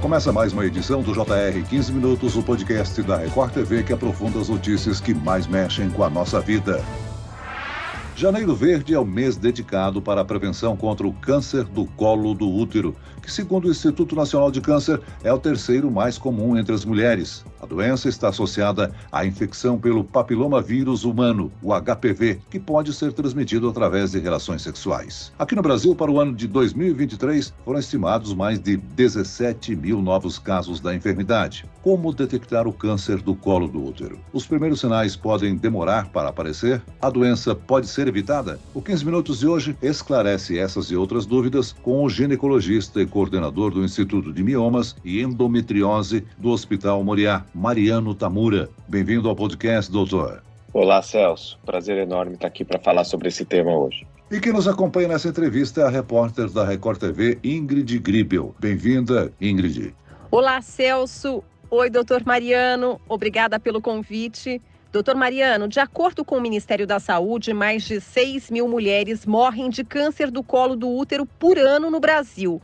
Começa mais uma edição do JR 15 Minutos, o podcast da Record TV que aprofunda as notícias que mais mexem com a nossa vida. Janeiro Verde é o mês dedicado para a prevenção contra o câncer do colo do útero, que, segundo o Instituto Nacional de Câncer, é o terceiro mais comum entre as mulheres. A doença está associada à infecção pelo papiloma vírus humano, o HPV, que pode ser transmitido através de relações sexuais. Aqui no Brasil, para o ano de 2023, foram estimados mais de 17 mil novos casos da enfermidade. Como detectar o câncer do colo do útero? Os primeiros sinais podem demorar para aparecer? A doença pode ser evitada? O 15 Minutos de hoje esclarece essas e outras dúvidas com o ginecologista e coordenador do Instituto de Miomas e Endometriose do Hospital Moriá, Mariano Tamura. Bem-vindo ao podcast, doutor. Olá, Celso. Prazer enorme estar aqui para falar sobre esse tema hoje. E quem nos acompanha nessa entrevista é a repórter da Record TV, Ingrid Gribel. Bem-vinda, Ingrid. Olá, Celso. Oi, doutor Mariano, obrigada pelo convite. Doutor Mariano, de acordo com o Ministério da Saúde, mais de 6 mil mulheres morrem de câncer do colo do útero por ano no Brasil.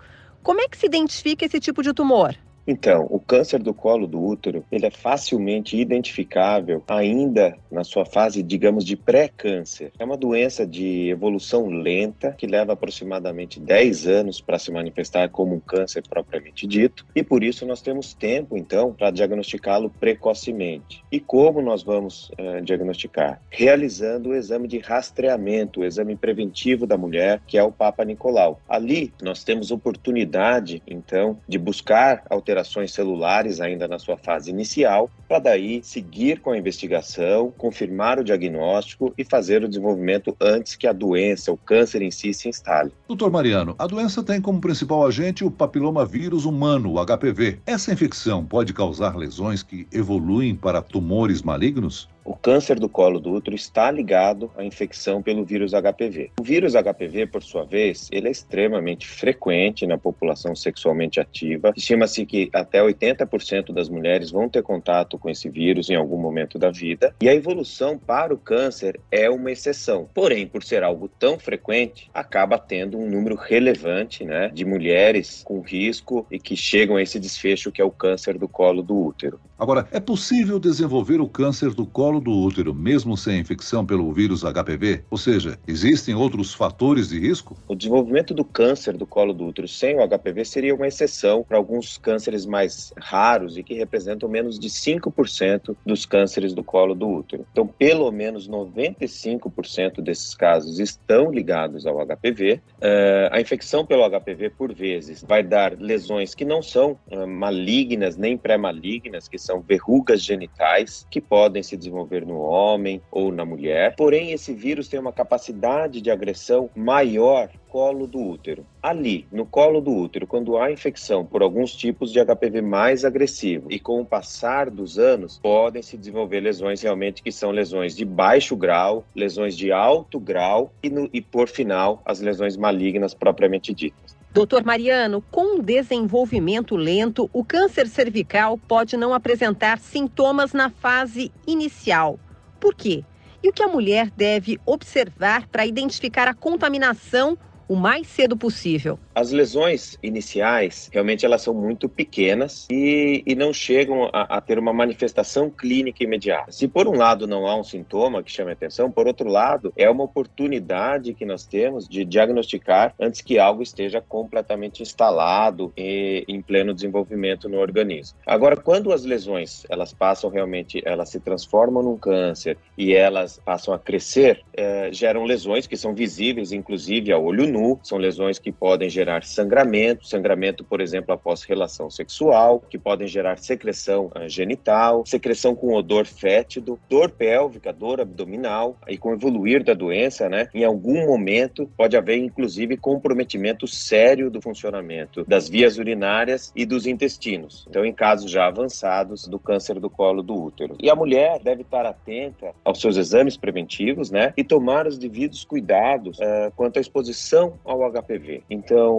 Como é que se identifica esse tipo de tumor? Então, o câncer do colo do útero, ele é facilmente identificável ainda na sua fase, digamos, de pré-câncer. É uma doença de evolução lenta que leva aproximadamente 10 anos para se manifestar como um câncer propriamente dito, e por isso nós temos tempo, então, para diagnosticá-lo precocemente. E como nós vamos uh, diagnosticar? Realizando o exame de rastreamento, o exame preventivo da mulher, que é o Papa Nicolau. Ali nós temos oportunidade, então, de buscar alterações alterações celulares ainda na sua fase inicial, para daí seguir com a investigação, confirmar o diagnóstico e fazer o desenvolvimento antes que a doença, o câncer em si, se instale. Doutor Mariano, a doença tem como principal agente o papiloma vírus humano, o HPV. Essa infecção pode causar lesões que evoluem para tumores malignos? O câncer do colo do útero está ligado à infecção pelo vírus HPV. O vírus HPV, por sua vez, ele é extremamente frequente na população sexualmente ativa. Estima-se que até 80% das mulheres vão ter contato com esse vírus em algum momento da vida. E a evolução para o câncer é uma exceção. Porém, por ser algo tão frequente, acaba tendo um número relevante né, de mulheres com risco e que chegam a esse desfecho que é o câncer do colo do útero. Agora, é possível desenvolver o câncer do colo colo do útero, mesmo sem infecção pelo vírus HPV? Ou seja, existem outros fatores de risco? O desenvolvimento do câncer do colo do útero sem o HPV seria uma exceção para alguns cânceres mais raros e que representam menos de 5% dos cânceres do colo do útero. Então, pelo menos 95% desses casos estão ligados ao HPV. Uh, eh, a infecção pelo HPV, por vezes, vai dar lesões que não são uh, malignas nem pré-malignas, que são verrugas genitais, que podem se desenvolver desenvolver no homem ou na mulher. Porém, esse vírus tem uma capacidade de agressão maior colo do útero. Ali, no colo do útero, quando há infecção por alguns tipos de HPV mais agressivo e com o passar dos anos, podem se desenvolver lesões realmente que são lesões de baixo grau, lesões de alto grau e, no, e por final, as lesões malignas propriamente ditas. Doutor Mariano, com desenvolvimento lento, o câncer cervical pode não apresentar sintomas na fase inicial. Por quê? E o que a mulher deve observar para identificar a contaminação o mais cedo possível. As lesões iniciais, realmente elas são muito pequenas e, e não chegam a, a, ter uma manifestação clínica imediata. Se por um lado não há um sintoma que chame atenção, por outro lado, é uma oportunidade que nós temos de diagnosticar antes que algo esteja completamente instalado e em pleno desenvolvimento no organismo. Agora, quando as lesões, elas passam realmente, elas se transformam num câncer e elas passam a crescer, é, geram lesões que são visíveis, inclusive ao olho nu, são lesões que podem gerar sangramento, sangramento, por exemplo, após relação sexual, que podem gerar secreção genital, secreção com odor fétido, dor pélvica, dor abdominal, e com o evoluir da doença, né, em algum momento pode haver inclusive comprometimento sério do funcionamento das vias urinárias e dos intestinos. Então, em casos já avançados do câncer do colo do útero. E a mulher deve estar atenta aos seus exames preventivos, né, e tomar os devidos cuidados uh, quanto à exposição ao HPV. Então,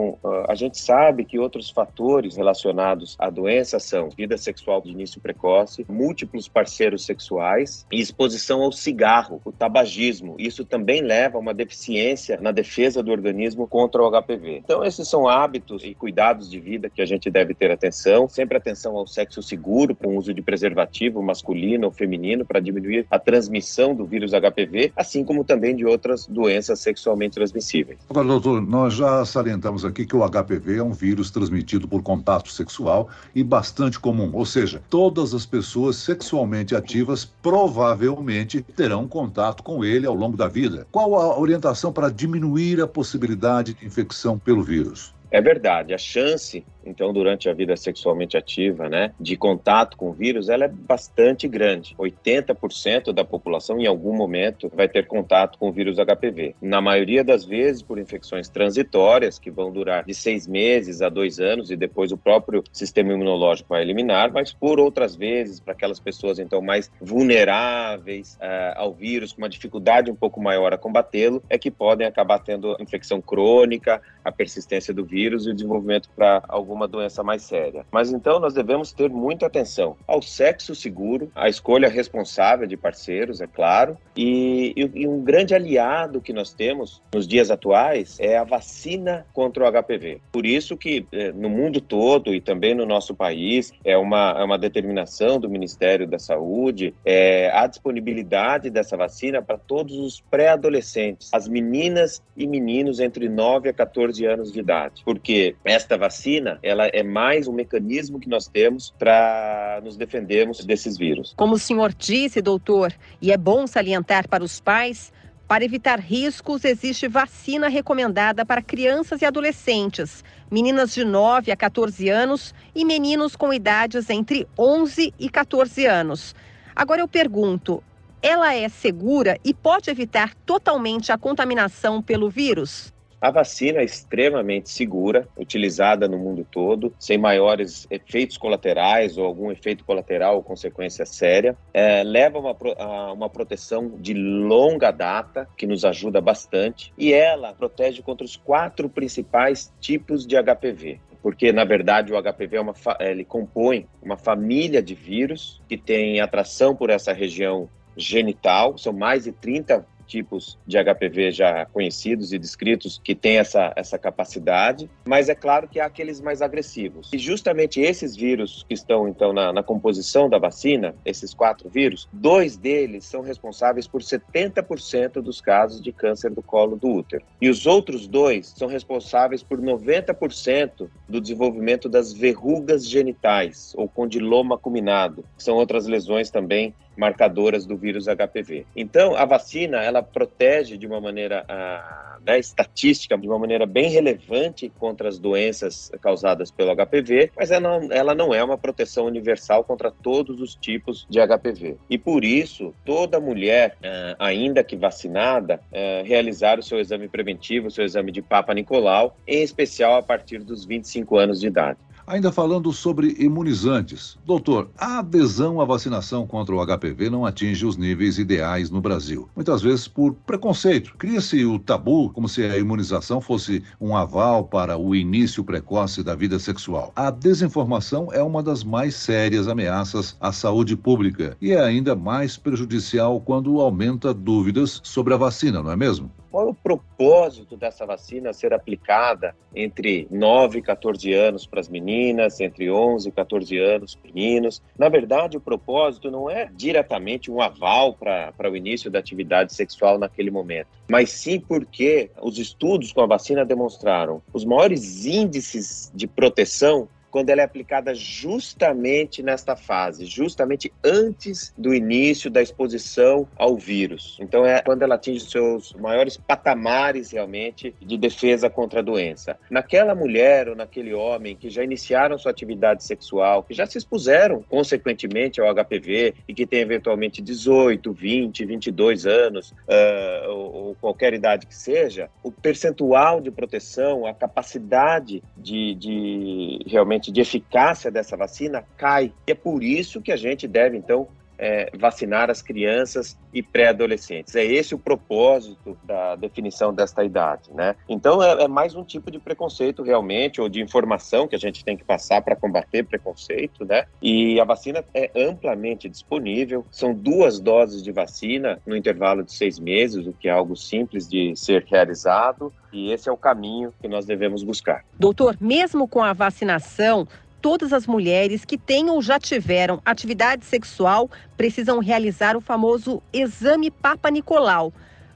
a gente sabe que outros fatores relacionados à doença são vida sexual de início precoce, múltiplos parceiros sexuais e exposição ao cigarro, o tabagismo. Isso também leva a uma deficiência na defesa do organismo contra o HPV. Então, esses são hábitos e cuidados de vida que a gente deve ter atenção, sempre atenção ao sexo seguro, com uso de preservativo masculino ou feminino para diminuir a transmissão do vírus HPV, assim como também de outras doenças sexualmente transmissíveis. Agora, doutor, nós já salientamos aqui que o HPV é um vírus transmitido por contato sexual e bastante comum, ou seja, todas as pessoas sexualmente ativas provavelmente terão contato com ele ao longo da vida. Qual a orientação para diminuir a possibilidade de infecção pelo vírus? É verdade, a chance então durante a vida sexualmente ativa, né, de contato com o vírus, ela é bastante grande. 80% da população em algum momento vai ter contato com o vírus HPV. Na maioria das vezes por infecções transitórias que vão durar de seis meses a dois anos e depois o próprio sistema imunológico vai eliminar, mas por outras vezes para aquelas pessoas então mais vulneráveis uh, ao vírus, com uma dificuldade um pouco maior a combatê-lo, é que podem acabar tendo infecção crônica, a persistência do vírus e o desenvolvimento para algum uma doença mais séria. Mas então nós devemos ter muita atenção ao sexo seguro, à escolha responsável de parceiros, é claro, e, e, um grande aliado que nós temos nos dias atuais é a vacina contra o HPV. Por isso que eh, no mundo todo e também no nosso país é uma, é uma determinação do Ministério da Saúde é, a disponibilidade dessa vacina para todos os pré-adolescentes, as meninas e meninos entre 9 a 14 anos de idade, porque esta vacina ela é mais um mecanismo que nós temos para nos defendermos desses vírus. Como o senhor disse, doutor, e é bom salientar para os pais, para evitar riscos, existe vacina recomendada para crianças e adolescentes, meninas de 9 a 14 anos e meninos com idades entre 11 e 14 anos. Agora eu pergunto, ela é segura e pode evitar totalmente a contaminação pelo vírus? A vacina é extremamente segura, utilizada no mundo todo, sem maiores efeitos colaterais ou algum efeito colateral ou consequência séria. É, leva uma, a uma proteção de longa data, que nos ajuda bastante, e ela protege contra os quatro principais tipos de HPV porque na verdade o HPV é uma ele compõe uma família de vírus que tem atração por essa região genital, são mais de 30 tipos de HPV já conhecidos e descritos que têm essa, essa capacidade, mas é claro que há aqueles mais agressivos. E justamente esses vírus que estão, então, na, na composição da vacina, esses quatro vírus, dois deles são responsáveis por 70% dos casos de câncer do colo do útero. E os outros dois são responsáveis por 90% do desenvolvimento das verrugas genitais, ou condiloma acuminado, que são outras lesões também marcadoras do vírus HPV. Então, a vacina, ela protege de uma maneira ah, né, estatística, de uma maneira bem relevante contra as doenças causadas pelo HPV, mas ela não, ela não é uma proteção universal contra todos os tipos de HPV. E por isso, toda mulher, ah, ainda que vacinada, ah, realizar o seu exame preventivo, o seu exame de Papa Nicolau, em especial a partir dos 25 anos de idade. Ainda falando sobre imunizantes. Doutor, a adesão à vacinação contra o HPV não atinge os níveis ideais no Brasil. Muitas vezes por preconceito. Cria-se o tabu como se a imunização fosse um aval para o início precoce da vida sexual. A desinformação é uma das mais sérias ameaças à saúde pública e é ainda mais prejudicial quando aumenta dúvidas sobre a vacina, não é mesmo? Qual é o propósito dessa vacina ser aplicada entre 9 e 14 anos para as meninas, entre 11 e 14 anos para os meninos? Na verdade, o propósito não é diretamente um aval para o início da atividade sexual naquele momento, mas sim porque os estudos com a vacina demonstraram os maiores índices de proteção quando ela é aplicada justamente nesta fase, justamente antes do início da exposição ao vírus. Então é quando ela atinge seus maiores patamares realmente de defesa contra a doença. Naquela mulher ou naquele homem que já iniciaram sua atividade sexual, que já se expuseram consequentemente ao HPV e que tem eventualmente 18, 20, 22 anos uh, ou, ou qualquer idade que seja, o percentual de proteção, a capacidade de, de realmente de eficácia dessa vacina cai. E é por isso que a gente deve, então, é, vacinar as crianças e pré-adolescentes. É esse o propósito da definição desta idade, né? Então é, é mais um tipo de preconceito realmente ou de informação que a gente tem que passar para combater preconceito, né? E a vacina é amplamente disponível. São duas doses de vacina no intervalo de seis meses, o que é algo simples de ser realizado. E esse é o caminho que nós devemos buscar. Doutor, mesmo com a vacinação, todas as mulheres que têm ou já tiveram atividade sexual precisam realizar o famoso exame Papa Nicolau.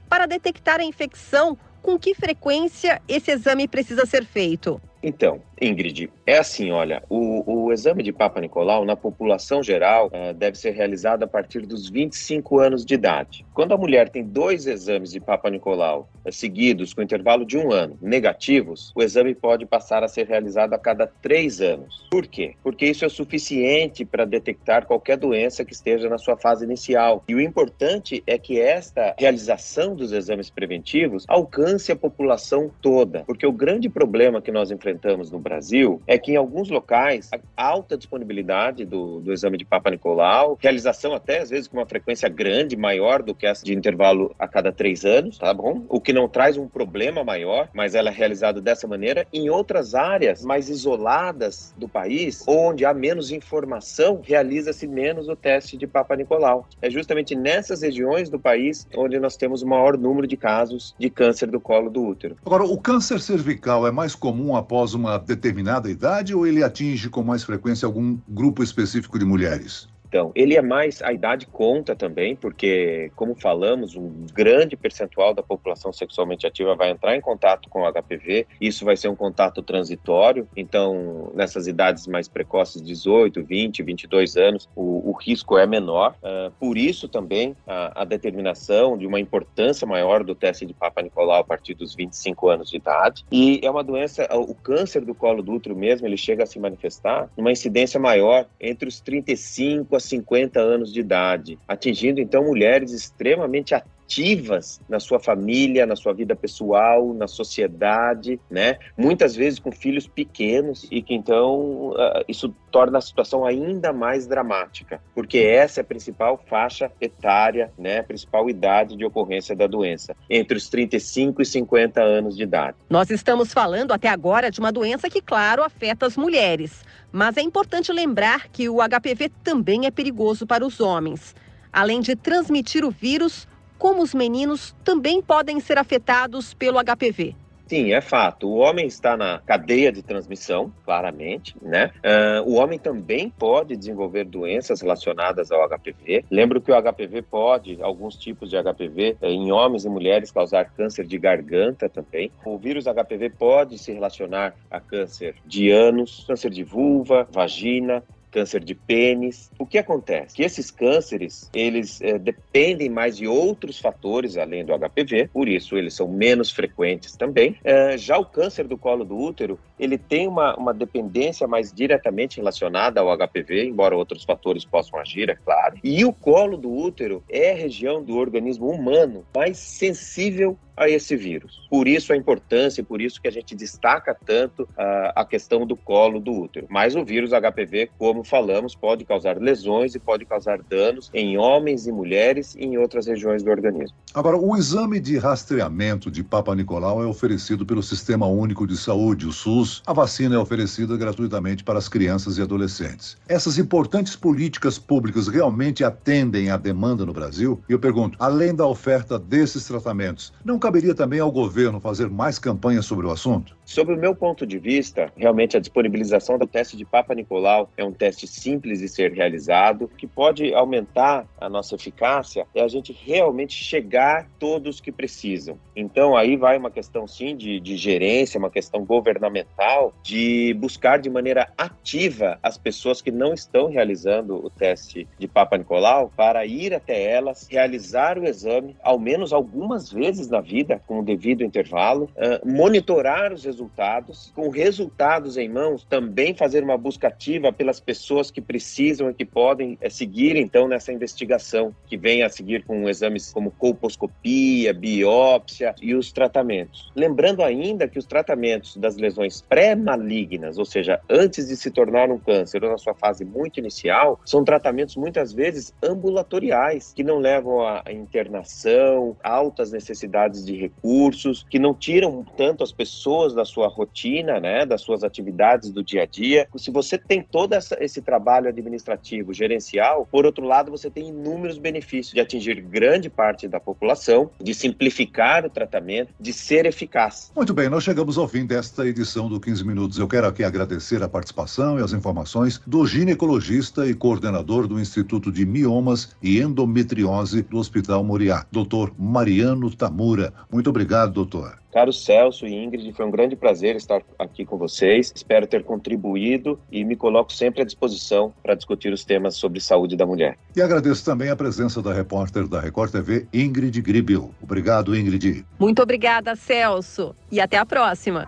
Para detectar a infecção, com que frequência esse exame precisa ser feito? Então, Ingrid, é assim, olha, o, o exame de Papa Nicolau na população geral uh, deve ser realizado a partir dos 25 anos de idade. Quando a mulher tem dois exames de Papa Nicolau uh, seguidos com intervalo de um ano, negativos, o exame pode passar a ser realizado a cada três anos. Por quê? Porque isso é suficiente para detectar qualquer doença que esteja na sua fase inicial. E o importante é que esta realização dos exames preventivos alcance a população toda, porque o grande problema que nós enfrentamos no Brasil Brasil é que em alguns locais a alta disponibilidade do, do exame de Papa Nicolau, realização até às vezes com uma frequência grande, maior do que essa de intervalo a cada três anos, tá bom? O que não traz um problema maior, mas ela é realizada dessa maneira. Em outras áreas mais isoladas do país, onde há menos informação, realiza-se menos o teste de Papa Nicolau. É justamente nessas regiões do país onde nós temos o maior número de casos de câncer do colo do útero. Agora, o câncer cervical é mais comum após uma idade ou ele atinge com mais frequência algum grupo específico de mulheres? Então, ele é mais, a idade conta também, porque, como falamos, um grande percentual da população sexualmente ativa vai entrar em contato com o HPV, isso vai ser um contato transitório, então, nessas idades mais precoces, 18, 20, 22 anos, o, o risco é menor. Uh, por isso também a, a, determinação de uma importância maior do teste de Papa Nicolau a partir dos 25 anos de idade. E é uma doença, o câncer do colo do útero mesmo, ele chega a se manifestar numa incidência maior entre os 35 a 50 anos de idade, atingindo então mulheres extremamente ativas na sua família, na sua vida pessoal, na sociedade, né? Muitas vezes com filhos pequenos e que então uh, isso torna a situação ainda mais dramática, porque essa é a principal faixa etária, né? A principal idade de ocorrência da doença, entre os 35 e 50 anos de idade. Nós estamos falando até agora de uma doença que, claro, afeta as mulheres. Mas é importante lembrar que o HPV também é perigoso para os homens. Além de transmitir o vírus, como os meninos também podem ser afetados pelo HPV. Sim, é fato. O homem está na cadeia de transmissão, claramente, né? Uh, o homem também pode desenvolver doenças relacionadas ao HPV. Lembro que o HPV pode, alguns tipos de HPV, eh, em homens e mulheres, causar câncer de garganta também. O vírus HPV pode se relacionar a câncer de ânus, câncer de vulva, vagina, câncer de pênis. O que acontece? Que esses cânceres, eles é, dependem mais de outros fatores além do HPV, por isso eles são menos frequentes também. É, já o câncer do colo do útero, ele tem uma, uma dependência mais diretamente relacionada ao HPV, embora outros fatores possam agir, é claro. E o colo do útero é a região do organismo humano mais sensível a esse vírus. Por isso a importância, por isso que a gente destaca tanto uh, a questão do colo do útero. Mas o vírus HPV, como falamos, pode causar lesões e pode causar danos em homens e mulheres e em outras regiões do organismo. Agora, o exame de rastreamento de Papa Nicolau é oferecido pelo Sistema Único de Saúde, o SUS. A vacina é oferecida gratuitamente para as crianças e adolescentes. Essas importantes políticas públicas realmente atendem à demanda no Brasil? E eu pergunto, além da oferta desses tratamentos, não caberia também ao governo fazer mais campanhas sobre o assunto? Sobre o meu ponto de vista, realmente a disponibilização do teste de Papa Nicolau é um teste simples de ser realizado, que pode aumentar a nossa eficácia é a gente realmente chegar todos que precisam. Então aí vai uma questão sim de, de gerência, uma questão governamental, de buscar de maneira ativa as pessoas que não estão realizando o teste de Papa Nicolau para ir até elas, realizar o exame ao menos algumas vezes na vida com o devido intervalo, uh, monitorar os resultados, com resultados em mãos, também fazer uma busca ativa pelas pessoas que precisam e que podem é, seguir então nessa investigação, que vem a seguir com exames como colposcopia, biópsia e os tratamentos. Lembrando ainda que os tratamentos das lesões pré-malignas, ou seja, antes de se tornar um câncer ou na sua fase muito inicial, são tratamentos muitas vezes ambulatoriais, que não levam a internação, altas necessidades de recursos, que não tiram tanto as pessoas da sua rotina, né, das suas atividades do dia a dia. Se você tem todo essa, esse trabalho administrativo, gerencial, por outro lado, você tem inúmeros benefícios de atingir grande parte da população, de simplificar o tratamento, de ser eficaz. Muito bem, nós chegamos ao fim desta edição do 15 Minutos. Eu quero aqui agradecer a participação e as informações do ginecologista e coordenador do Instituto de Miomas e Endometriose do Hospital Moriá, doutor Mariano Tamura. Muito obrigado, doutor. Caro Celso e Ingrid, foi um grande prazer estar aqui com vocês. Espero ter contribuído e me coloco sempre à disposição para discutir os temas sobre saúde da mulher. E agradeço também a presença da repórter da Record TV, Ingrid Gribel. Obrigado, Ingrid. Muito obrigada, Celso. E até a próxima.